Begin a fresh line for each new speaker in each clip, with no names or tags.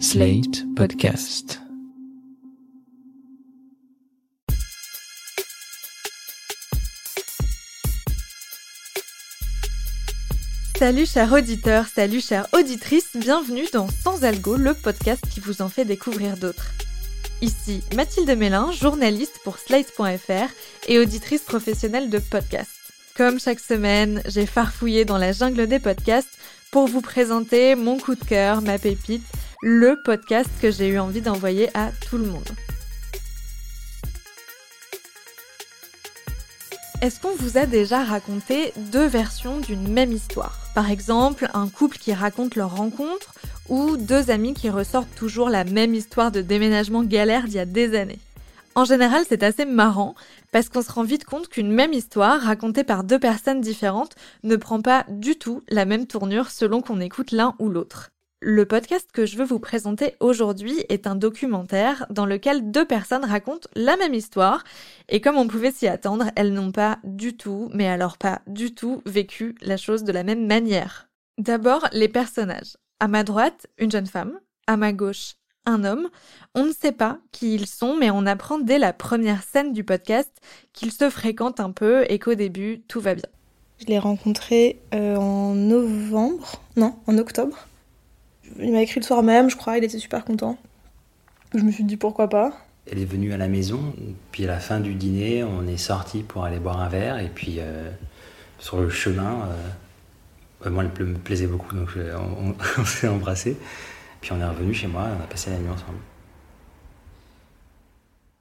Slate Podcast.
Salut chers auditeurs, salut chères auditrices, bienvenue dans Sans Algo, le podcast qui vous en fait découvrir d'autres. Ici Mathilde Mélin, journaliste pour Slate.fr et auditrice professionnelle de podcast. Comme chaque semaine, j'ai farfouillé dans la jungle des podcasts pour vous présenter mon coup de cœur, ma pépite, le podcast que j'ai eu envie d'envoyer à tout le monde. Est-ce qu'on vous a déjà raconté deux versions d'une même histoire? Par exemple, un couple qui raconte leur rencontre ou deux amis qui ressortent toujours la même histoire de déménagement galère d'il y a des années? En général, c'est assez marrant parce qu'on se rend vite compte qu'une même histoire racontée par deux personnes différentes ne prend pas du tout la même tournure selon qu'on écoute l'un ou l'autre. Le podcast que je veux vous présenter aujourd'hui est un documentaire dans lequel deux personnes racontent la même histoire et comme on pouvait s'y attendre, elles n'ont pas du tout, mais alors pas du tout, vécu la chose de la même manière. D'abord, les personnages. À ma droite, une jeune femme. À ma gauche, un homme. On ne sait pas qui ils sont, mais on apprend dès la première scène du podcast qu'ils se fréquentent un peu et qu'au début, tout va bien.
Je l'ai rencontré euh, en novembre, non, en octobre. Il m'a écrit le soir même, je crois, il était super content. Je me suis dit pourquoi pas.
Elle est venue à la maison, puis à la fin du dîner, on est sorti pour aller boire un verre, et puis euh, sur le chemin, euh, moi elle me plaisait beaucoup, donc on, on s'est embrassés. Puis on est revenu chez moi, on a passé la nuit ensemble.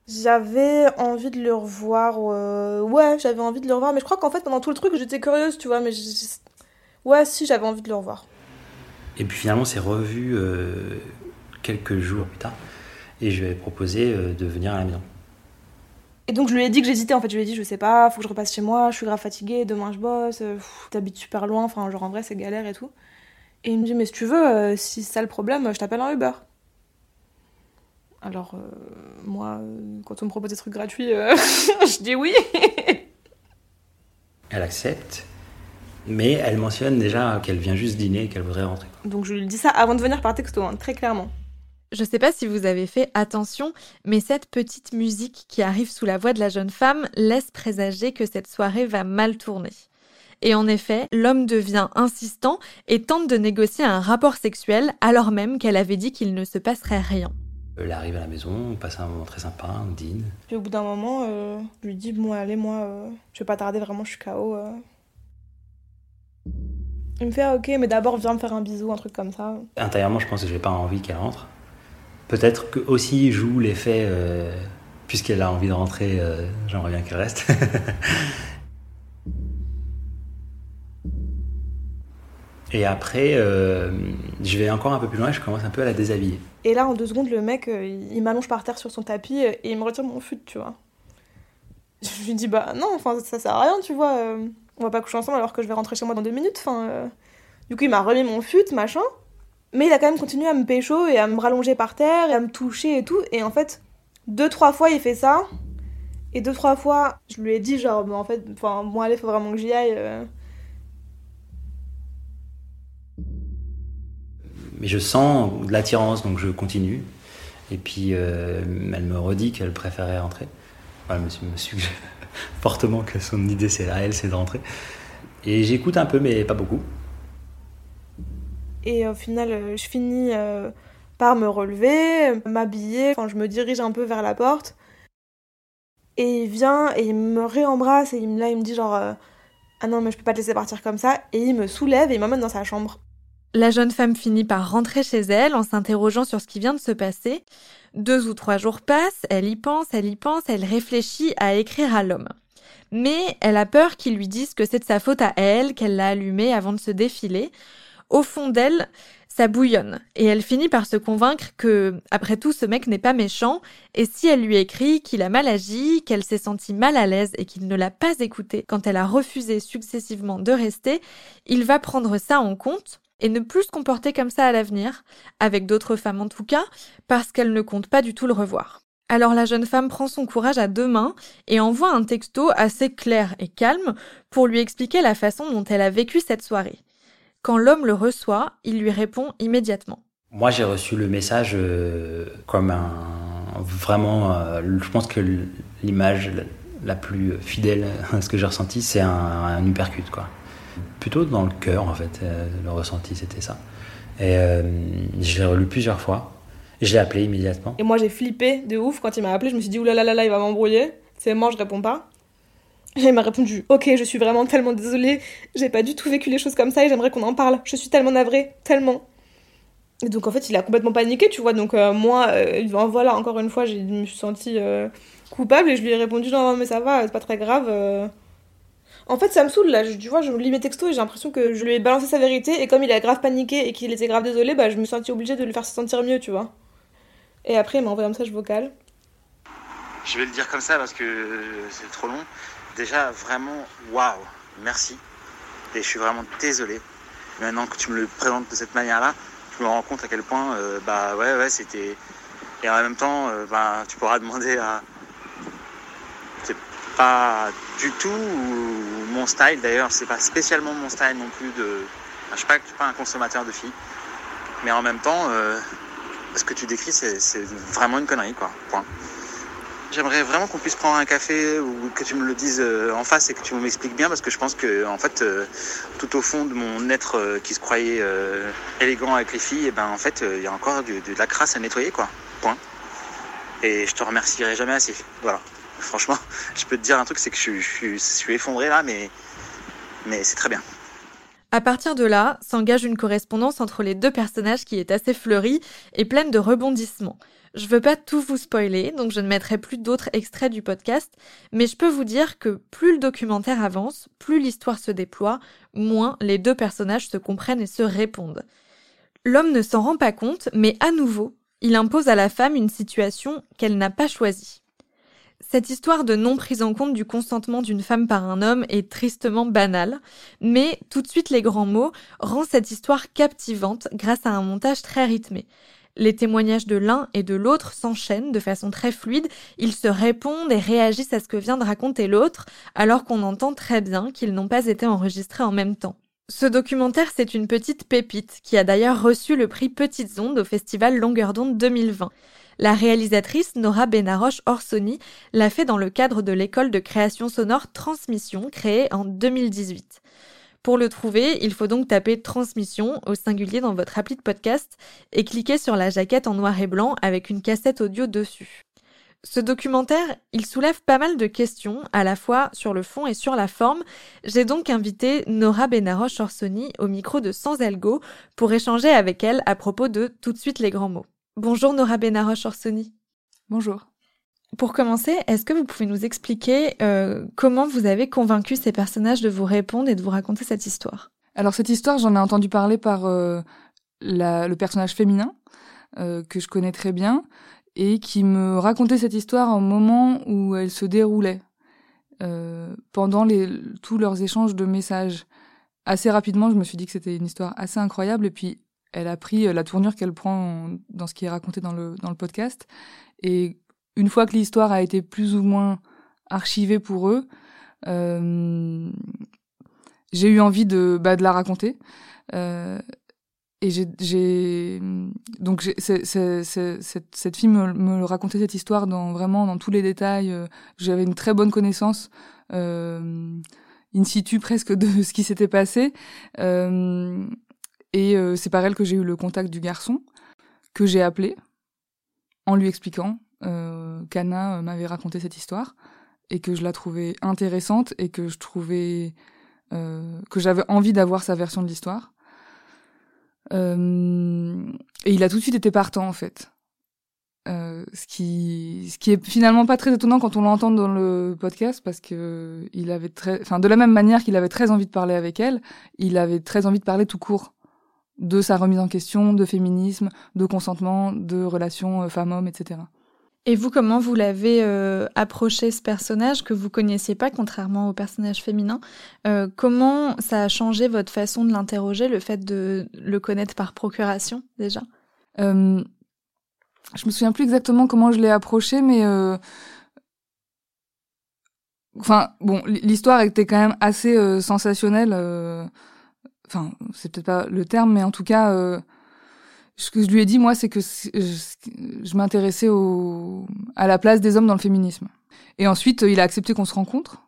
J'avais envie de le revoir, euh, ouais, j'avais envie de le revoir, mais je crois qu'en fait pendant tout le truc j'étais curieuse, tu vois, mais ouais, si j'avais envie de le revoir.
Et puis finalement c'est revu euh, quelques jours plus tard, et je lui ai proposé euh, de venir à la maison.
Et donc je lui ai dit que j'hésitais en fait, je lui ai dit je sais pas, faut que je repasse chez moi, je suis grave fatiguée, demain je bosse, t'habites super loin, enfin genre en vrai c'est galère et tout. Et il me dit mais si tu veux, euh, si c'est ça le problème, je t'appelle un Uber. Alors, euh, moi, euh, quand on me propose des trucs gratuits, euh, je dis oui.
Elle accepte, mais elle mentionne déjà qu'elle vient juste dîner et qu'elle voudrait rentrer.
Donc je lui dis ça avant de venir par texto, hein, très clairement.
Je sais pas si vous avez fait attention, mais cette petite musique qui arrive sous la voix de la jeune femme laisse présager que cette soirée va mal tourner. Et en effet, l'homme devient insistant et tente de négocier un rapport sexuel alors même qu'elle avait dit qu'il ne se passerait rien.
Elle arrive à la maison, on passe un moment très sympa, on dîne.
Puis au bout d'un moment, euh, je lui dis bon allez moi, euh, je vais pas tarder vraiment, je suis KO. euh. Il me fait ah, ok, mais d'abord viens me faire un bisou, un truc comme ça.
Intérieurement, je pense que j'ai pas envie qu'elle rentre. Peut-être que aussi joue l'effet, euh, puisqu'elle a envie de rentrer, euh, j'aimerais bien qu'elle reste. Et après, euh, je vais encore un peu plus loin et je commence un peu à la déshabiller.
Et là en deux secondes, le mec euh, il m'allonge par terre sur son tapis et il me retire mon fut, tu vois. Je lui dis bah non, enfin ça sert à rien, tu vois. On va pas coucher ensemble alors que je vais rentrer chez moi dans deux minutes. Enfin, euh. Du coup il m'a remis mon fut, machin. Mais il a quand même continué à me pécho et à me rallonger par terre et à me toucher et tout. Et en fait, deux, trois fois, il fait ça. Et deux, trois fois, je lui ai dit, genre, en fait, enfin, bon, allez, faut vraiment que j'y aille. euh.
Mais je sens de l'attirance, donc je continue. Et puis, euh, elle me redit qu'elle préférait rentrer. Voilà, elle me suggère fortement que son idée, c'est à elle, c'est de rentrer. Et j'écoute un peu, mais pas beaucoup.
Et au final, euh, je finis euh, par me relever, m'habiller, enfin, je me dirige un peu vers la porte. Et il vient et il me réembrasse et il me, là, il me dit genre euh, Ah non, mais je peux pas te laisser partir comme ça. Et il me soulève et il m'emmène dans sa chambre.
La jeune femme finit par rentrer chez elle en s'interrogeant sur ce qui vient de se passer. Deux ou trois jours passent, elle y pense, elle y pense, elle réfléchit à écrire à l'homme. Mais elle a peur qu'il lui dise que c'est de sa faute à elle, qu'elle l'a allumé avant de se défiler. Au fond d'elle, ça bouillonne, et elle finit par se convaincre que, après tout, ce mec n'est pas méchant, et si elle lui écrit qu'il a mal agi, qu'elle s'est sentie mal à l'aise et qu'il ne l'a pas écoutée quand elle a refusé successivement de rester, il va prendre ça en compte et ne plus se comporter comme ça à l'avenir, avec d'autres femmes en tout cas, parce qu'elle ne compte pas du tout le revoir. Alors la jeune femme prend son courage à deux mains et envoie un texto assez clair et calme pour lui expliquer la façon dont elle a vécu cette soirée. Quand l'homme le reçoit, il lui répond immédiatement.
Moi, j'ai reçu le message comme un vraiment. je pense que l'image la plus fidèle à ce que j'ai ressenti, c'est un, un quoi. Plutôt dans le cœur, en fait, le ressenti, c'était ça. Et je l'ai relu plusieurs fois. Je l'ai appelé immédiatement.
Et moi, j'ai flippé de ouf quand il m'a appelé. Je me suis dit, oulala, il va m'embrouiller. C'est moi, je réponds pas. Et il m'a répondu, ok, je suis vraiment tellement désolée. J'ai pas du tout vécu les choses comme ça et j'aimerais qu'on en parle. Je suis tellement navrée, tellement. Et donc, en fait, il a complètement paniqué, tu vois. Donc, euh, moi, euh, voilà, encore une fois, je me suis sentie euh, coupable et je lui ai répondu, non, mais ça va, c'est pas très grave. En fait, ça me saoule là, tu vois, je lis mes textos et j'ai l'impression que je lui ai balancé sa vérité et comme il a grave paniqué et qu'il était grave désolé, bah je me suis sentie obligée de le faire se sentir mieux, tu vois. Et après, il m'a envoyé un message vocal.
Je vais le dire comme ça parce que c'est trop long. Déjà, vraiment, waouh, merci. Et je suis vraiment désolé. Maintenant que tu me le présentes de cette manière-là, je me rends compte à quel point, euh, bah ouais, ouais, c'était. Et en même temps, euh, bah, tu pourras demander à. Pas du tout mon style d'ailleurs, c'est pas spécialement mon style non plus de. je suis pas, suis pas un consommateur de filles. Mais en même temps, euh, ce que tu décris, c'est vraiment une connerie, quoi. Point. J'aimerais vraiment qu'on puisse prendre un café ou que tu me le dises euh, en face et que tu m'expliques bien parce que je pense que en fait euh, tout au fond de mon être qui se croyait élégant avec les filles, et eh ben en fait il y a encore de, la crasse à nettoyer quoi. Point. Et je te remercierai jamais assez. Voilà. Franchement, je peux te dire un truc, c'est que je, suis effondré là, mais mais c'est très bien.
À partir de là, s'engage une correspondance entre les deux personnages qui est assez fleurie et pleine de rebondissements. Je veux pas tout vous spoiler, donc je ne mettrai plus d'autres extraits du podcast, mais je peux vous dire que plus le documentaire avance, plus l'histoire se déploie, moins les deux personnages se comprennent et se répondent. L'homme ne s'en rend pas compte, mais à nouveau, il impose à la femme une situation qu'elle n'a pas choisie. Cette histoire de non prise en compte du consentement d'une femme par un homme est tristement banale, mais tout de suite les grands mots rend cette histoire captivante grâce à un montage très rythmé. Les témoignages de l'un et de l'autre s'enchaînent de façon très fluide, ils se répondent et réagissent à ce que vient de raconter l'autre, alors qu'on entend très bien qu'ils n'ont pas été enregistrés en même temps. Ce documentaire, c'est une petite pépite qui a d'ailleurs reçu le prix Petites Ondes au festival Longueur d'onde 2020. La réalisatrice Nora Benaroche Orsoni l'a fait dans le cadre de l'école de création sonore Transmission créée en 2018. Pour le trouver, il faut donc taper transmission au singulier dans votre appli de podcast et cliquer sur la jaquette en noir et blanc avec une cassette audio dessus. Ce documentaire, il soulève pas mal de questions, à la fois sur le fond et sur la forme. J'ai donc invité Nora Benaroche Orsoni au micro de Sans Algo pour échanger avec elle à propos de Tout de suite les grands mots. Bonjour Nora Benaroche Orsoni.
Bonjour.
Pour commencer, est-ce que vous pouvez nous expliquer euh, comment vous avez convaincu ces personnages de vous répondre et de vous raconter cette histoire?
Alors cette histoire, j'en ai entendu parler par euh, le personnage féminin euh, que je connais très bien et qui me racontait cette histoire au moment où elle se déroulait, pendant les, tous leurs échanges de messages. Assez rapidement, je me suis dit que c'était une histoire assez incroyable et puis elle a pris la tournure qu'elle prend dans ce qui est raconté dans le, dans le podcast. Et une fois que l'histoire a été plus ou moins archivée pour eux, euh, j'ai eu envie de, bah, de la raconter. Euh, et j'ai donc cette, cette fille me, me, racontait cette histoire dans vraiment dans tous les détails. Euh, j'avais une très bonne connaissance euh, in situ presque de ce qui s'était passé. Euh, et euh, c'est par elle que j'ai eu le contact du garçon que j'ai appelé en lui expliquant euh, qu'Anna euh, m'avait raconté cette histoire et que je la trouvais intéressante et que je trouvais euh, que j'avais envie d'avoir sa version de l'histoire. Euh, et il a tout de suite été partant en fait. Euh, ce qui ce qui est finalement pas très étonnant quand on l'entend dans le podcast parce que il avait très enfin de la même manière qu'il avait très envie de parler avec elle, il avait très envie de parler tout court de sa remise en question, de féminisme, de consentement, de relations femmes-hommes, etc.
Et vous, comment vous l'avez euh, approché ce personnage que vous connaissiez pas, contrairement au personnage féminin euh, Comment ça a changé votre façon de l'interroger, le fait de le connaître par procuration déjà?
Euh, Je me souviens plus exactement comment je l'ai approché, mais euh, enfin bon, l'histoire était quand même assez euh, sensationnelle. Enfin, c'est peut-être pas le terme, mais en tout cas ce que je lui ai dit, moi, c'est que je m'intéressais à la place des hommes dans le féminisme. Et ensuite, il a accepté qu'on se rencontre.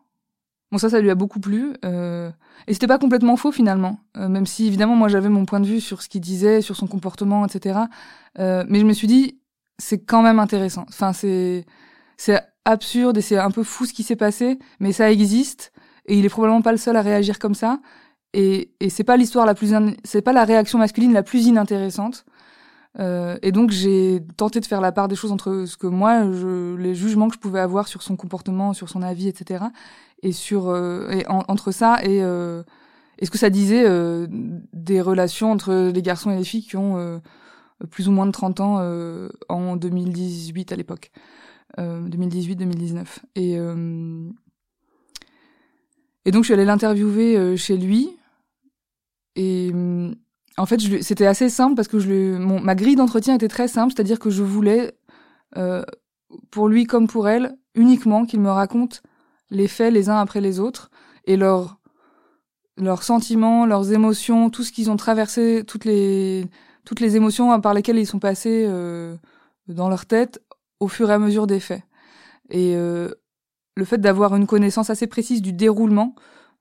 Bon, ça, ça lui a beaucoup plu. Euh, et c'était pas complètement faux finalement, euh, même si évidemment moi j'avais mon point de vue sur ce qu'il disait, sur son comportement, etc. Euh, mais je me suis dit, c'est quand même intéressant. Enfin, c'est c'est absurde et c'est un peu fou ce qui s'est passé, mais ça existe et il est probablement pas le seul à réagir comme ça. Et, et c'est pas l'histoire la plus, c'est pas la réaction masculine la plus inintéressante. Euh, et donc j'ai tenté de faire la part des choses entre ce que moi, je, les jugements que je pouvais avoir sur son comportement, sur son avis, etc. Et sur euh, et entre ça et euh, est-ce que ça disait euh, des relations entre les garçons et les filles qui ont euh, plus ou moins de 30 ans euh, en 2018 à l'époque, 2018-2019. Et et donc je suis allée l'interviewer chez lui et en fait, c'était assez simple parce que je ma grille d'entretien était très simple, c'est-à-dire que je voulais, euh, pour lui comme pour elle, uniquement qu'il me raconte les faits les uns après les autres et leurs leurs sentiments, leurs émotions, tout ce qu'ils ont traversé, toutes les toutes les émotions par lesquelles ils sont passés euh, dans leur tête au fur et à mesure des faits. Et euh, le fait d'avoir une connaissance assez précise du déroulement,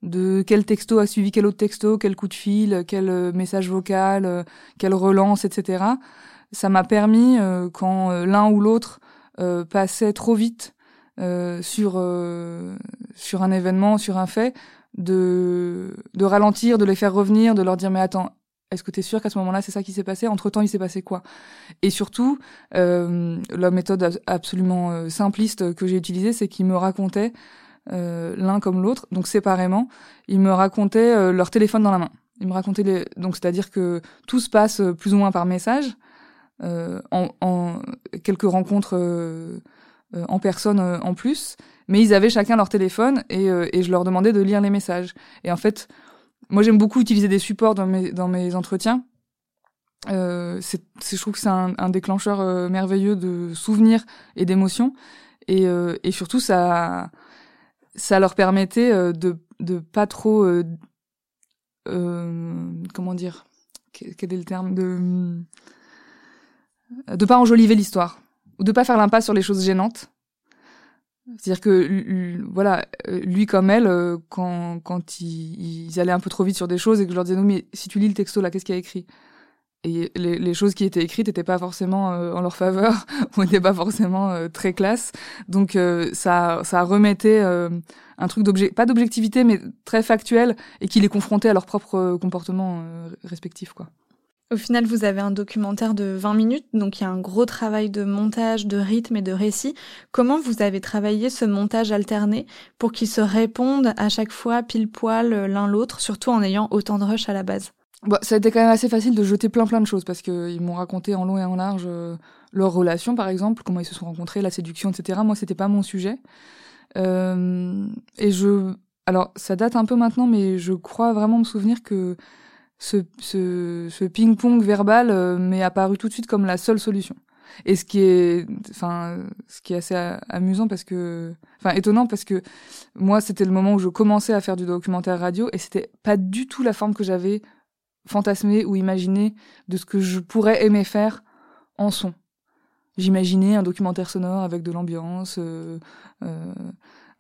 de quel texto a suivi quel autre texto, quel coup de fil, quel euh, message vocal, euh, quelle relance, etc. Ça m'a permis, euh, quand l'un ou l'autre passait trop vite sur sur un événement, sur un fait, de de ralentir, de les faire revenir, de leur dire mais attends, est-ce que tu es sûr qu'à ce moment-là, c'est ça qui s'est passé? Entre-temps, il s'est passé quoi? Et surtout, la méthode absolument simpliste que j'ai utilisée, c'est qu'il me racontait euh, l'un comme l'autre, donc séparément. Ils me racontaient euh, leur téléphone dans la main. Ils me racontaient les... donc c'est-à-dire que tout se passe euh, plus ou moins par message, en, en, quelques rencontres en personne en plus, mais ils avaient chacun leur téléphone et, et je leur demandais de lire les messages. Et en fait, moi j'aime beaucoup utiliser des supports dans mes dans mes entretiens. Euh, c'est, je trouve que c'est un, un déclencheur merveilleux de souvenirs et d'émotions et, et surtout ça ça leur permettait euh, de de pas trop euh, euh, comment dire quel est le terme de de pas enjoliver l'histoire ou de pas faire l'impasse sur les choses gênantes c'est-à-dire que voilà lui comme elle quand quand ils, ils, allaient un peu trop vite sur des choses et que je leur disais non mais si tu lis le texto là qu'est-ce qu'il y a écrit? Et les, les, choses qui étaient écrites n'étaient pas forcément euh, en leur faveur ou n'étaient pas forcément euh, très classe. Donc euh, ça, ça remettait un truc d'objet, pas d'objectivité, mais très factuel et qui les confrontait à leur propre comportement respectif, quoi.
Au final, vous avez un documentaire de 20 minutes, donc il y a un gros travail de montage, de rythme et de récit. Comment vous avez travaillé ce montage alterné pour qu'ils se répondent à chaque fois pile poil l'un l'autre, surtout en ayant autant de rush à la base?
Bah, ça a été quand même assez facile de jeter plein plein de choses parce qu'ils m'ont raconté en long et en large euh, leur relation, par exemple, comment ils se sont rencontrés, la séduction, etc. Moi, c'était pas mon sujet. Euh, et je, alors, ça date un peu maintenant, mais je crois vraiment me souvenir que ce, ping-pong verbal euh, m'est apparu tout de suite comme la seule solution. Et ce qui est, enfin, ce qui est assez amusant parce que, enfin, étonnant parce que moi, c'était le moment où je commençais à faire du documentaire radio et c'était pas du tout la forme que j'avais fantasmer ou imaginer de ce que je pourrais aimer faire en son. J'imaginais un documentaire sonore avec de l'ambiance, euh, euh,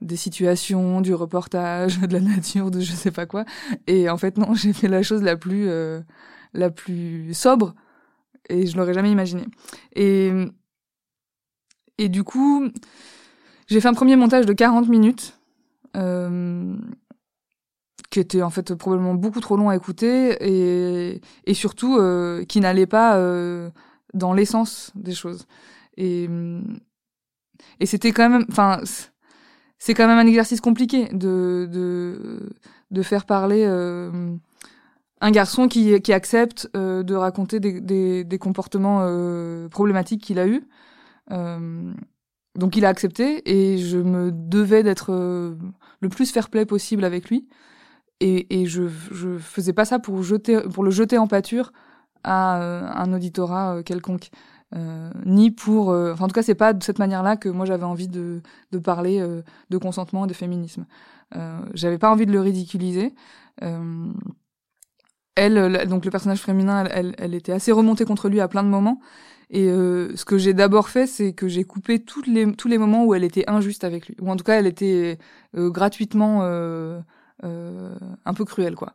des situations, du reportage, de la nature, de je sais pas quoi. Et en fait non, j'ai fait la chose la plus euh, la plus sobre et je l'aurais jamais imaginé. Et et du coup, j'ai fait un premier montage de 40 minutes. Euh, qui était en fait probablement beaucoup trop long à écouter et, et surtout euh, qui n'allait pas euh, dans l'essence des choses. Et, et c'était quand même, enfin, c'est quand même un exercice compliqué de, de, de faire parler euh, un garçon qui, qui accepte euh, de raconter des, des, des comportements euh, problématiques qu'il a eus. donc il a accepté et je me devais d'être le plus fair play possible avec lui et, et je, je faisais pas ça pour jeter pour le jeter en pâture à euh, un auditorat euh, quelconque euh, ni pour enfin en tout cas c'est pas de cette manière-là que moi j'avais envie de de parler de consentement et de féminisme j'avais pas envie de le ridiculiser elle, donc le personnage féminin, elle, elle, était assez remontée contre lui à plein de moments. Et euh, ce que j'ai d'abord fait, c'est que j'ai coupé toutes les, tous les moments où elle était injuste avec lui, ou en tout cas, elle était euh, gratuitement euh, un peu cruelle, quoi.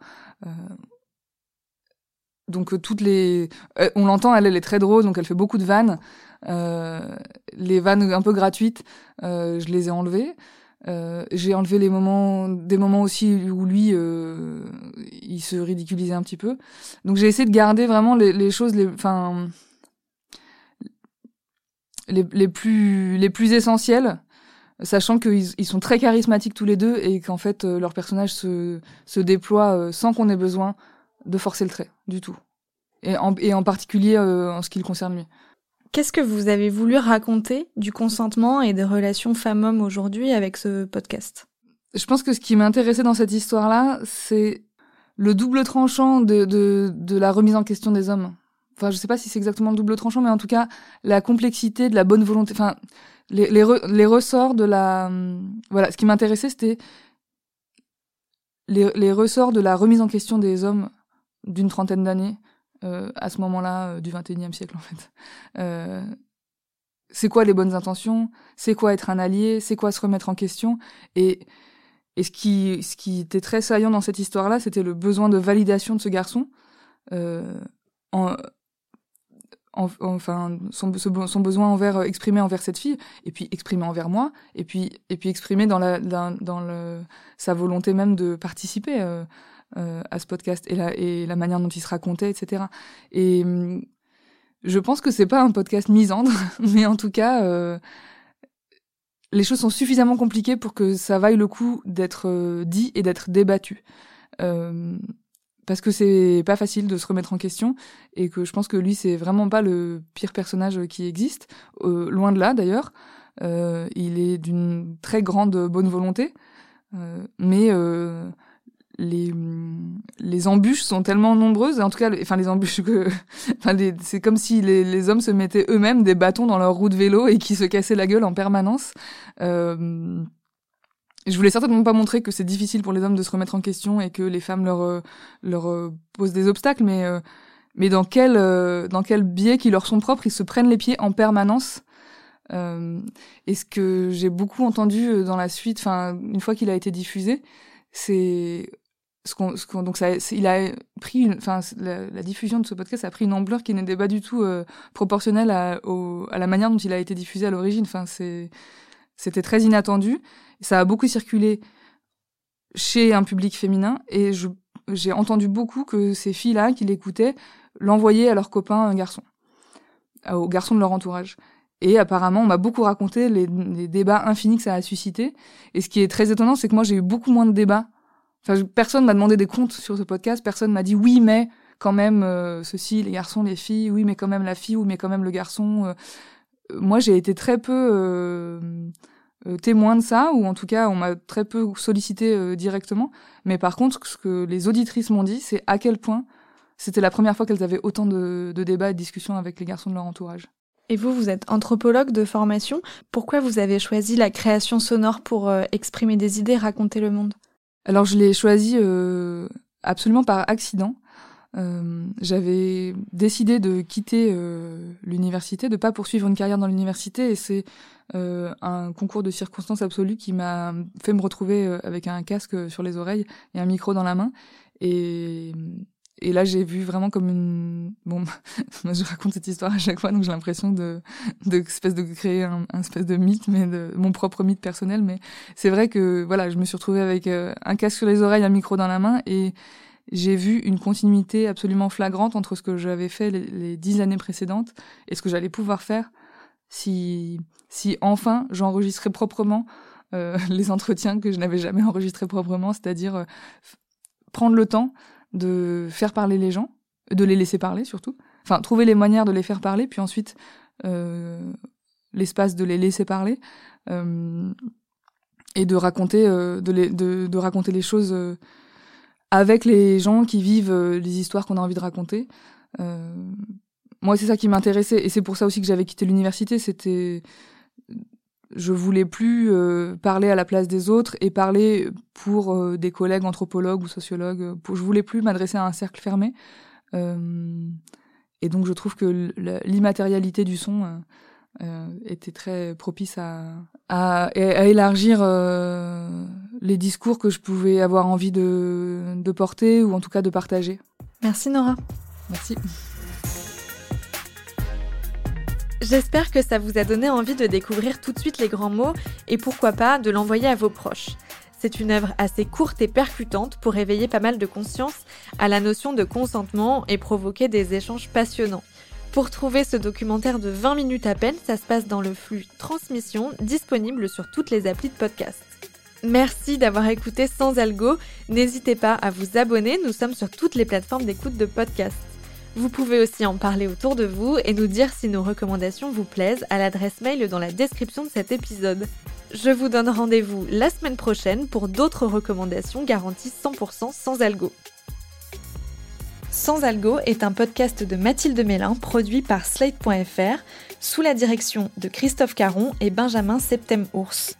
Donc toutes les, on l'entend, elle, elle est très drôle, donc elle fait beaucoup de vannes. les vannes un peu gratuites, je les ai enlevées. Euh, j'ai enlevé les moments, des moments aussi où lui, euh, il se ridiculisait un petit peu. Donc j'ai essayé de garder vraiment les, choses, les, enfin, les, plus, les plus essentielles, sachant qu'ils ils sont très charismatiques tous les deux et qu'en fait euh, leur personnage se, se déploie euh, sans qu'on ait besoin de forcer le trait du tout. Et en, et en particulier en ce qui le concerne lui.
Qu'est-ce que vous avez voulu raconter du consentement et des relations femmes-hommes aujourd'hui avec ce podcast?
Je pense que ce qui m'intéressait dans cette histoire-là, c'est le double tranchant de, de, de, la remise en question des hommes. Enfin, je sais pas si c'est exactement le double tranchant, mais en tout cas, la complexité de la bonne volonté. Enfin, les, les, les ressorts de la... Voilà, ce qui m'intéressait, c'était les, les ressorts de la remise en question des hommes d'une trentaine d'années euh, à ce moment-là euh, du 21e siècle en fait. Euh, c'est quoi les bonnes intentions? C'est quoi être un allié? C'est quoi se remettre en question? Et, et ce, qui, ce qui était très saillant dans cette histoire-là, c'était le besoin de validation de ce garçon. En, enfin son, besoin envers exprimé envers cette fille et puis exprimé envers moi et puis et puis exprimé dans la dans, dans le sa volonté même de participer euh, à ce podcast et la, manière dont il se racontait, etc. Et hum, je pense que c'est pas un podcast misandre, mais en tout cas, euh, les choses sont suffisamment compliquées pour que ça vaille le coup d'être euh, dit et d'être débattu. Parce que c'est pas facile de se remettre en question et que je pense que lui c'est vraiment pas le pire personnage qui existe, loin de là d'ailleurs. il est d'une très grande bonne volonté, mais les les embûches sont tellement nombreuses en tout cas enfin les embûches que enfin c'est comme si les, les hommes se mettaient eux-mêmes des bâtons dans leur roue de vélo et qui se cassaient la gueule en permanence. Euh, je voulais certainement pas montrer que c'est difficile pour les hommes de se remettre en question et que les femmes leur euh, leur euh, posent des obstacles mais euh, mais dans quel dans quel biais qui leur sont propres ils se prennent les pieds en permanence. Et ce que j'ai beaucoup entendu dans la suite enfin une fois qu'il a été diffusé c'est donc il a pris, enfin la, diffusion de ce podcast a pris une ampleur qui n'était pas du tout euh, proportionnelle à, la manière dont il a été diffusé à l'origine. Enfin, c'était très inattendu. Ça a beaucoup circulé chez un public féminin et j'ai entendu beaucoup que ces filles-là qui l'écoutaient l'envoyaient à leurs copains garçons, aux garçons de leur entourage. Et apparemment, on m'a beaucoup raconté les, les, débats infinis que ça a suscité. Et ce qui est très étonnant, c'est que moi, j'ai eu beaucoup moins de débats Personne m'a demandé des comptes sur ce podcast, personne m'a dit oui, mais quand même euh, ceci, les garçons, les filles, oui, mais quand même la fille, oui, mais quand même le garçon. Euh. moi, j'ai été très peu euh, témoin de ça, ou en tout cas, on m'a très peu sollicité directement. Mais par contre, ce que les auditrices m'ont dit, c'est à quel point c'était la première fois qu'elles avaient autant de, de débats et de discussions avec les garçons de leur entourage.
Et vous, vous êtes anthropologue de formation. Pourquoi vous avez choisi la création sonore pour exprimer des idées, raconter le monde?
Alors je l'ai choisi euh, absolument par accident. Euh, j'avais décidé de quitter euh, l'université, de pas poursuivre une carrière dans l'université, et c'est un concours de circonstances absolues qui m'a fait me retrouver avec un casque sur les oreilles et un micro dans la main. Et là, j'ai vu vraiment comme une. Bon, je raconte cette histoire à chaque fois, donc j'ai l'impression de, de, de créer un, un, espèce de mythe, mais de mon propre mythe personnel. Mais c'est vrai que, voilà, je me suis retrouvée avec euh, un casque sur les oreilles, un micro dans la main, et j'ai vu une continuité absolument flagrante entre ce que j'avais fait les, dix années précédentes et ce que j'allais pouvoir faire si, si enfin j'enregistrais proprement euh, les entretiens que je n'avais jamais enregistrés proprement, c'est-à-dire euh, prendre le temps de faire parler les gens, de les laisser parler surtout. Enfin, trouver les manières de les faire parler, puis ensuite euh, l'espace de les laisser parler euh, et de raconter, euh, de, les, de, de, raconter les choses euh, avec les gens qui vivent les histoires qu'on a envie de raconter. moi, c'est ça qui m'intéressait et c'est pour ça aussi que j'avais quitté l'université. C'était je voulais plus euh, parler à la place des autres et parler pour euh, des collègues anthropologues ou sociologues. Pour, je voulais plus m'adresser à un cercle fermé. Euh, et donc je trouve que l'immatérialité du son était très propice à, à, à élargir les discours que je pouvais avoir envie de, de porter ou en tout cas de partager.
Merci Nora.
Merci.
J'espère que ça vous a donné envie de découvrir tout de suite les grands mots et pourquoi pas de l'envoyer à vos proches. C'est une œuvre assez courte et percutante pour éveiller pas mal de conscience à la notion de consentement et provoquer des échanges passionnants. Pour trouver ce documentaire de 20 minutes à peine, ça se passe dans le flux Transmission, disponible sur toutes les applis de podcast. Merci d'avoir écouté Sans Algo. N'hésitez pas à vous abonner, nous sommes sur toutes les plateformes d'écoute de podcast. Vous pouvez aussi en parler autour de vous et nous dire si nos recommandations vous plaisent à l'adresse mail dans la description de cet épisode. Je vous donne rendez-vous la semaine prochaine pour d'autres recommandations garanties 100% sans algo. Sans algo est un podcast de Mathilde Mélin produit par Slate.fr sous la direction de Christophe Caron et Benjamin Septem-Ours.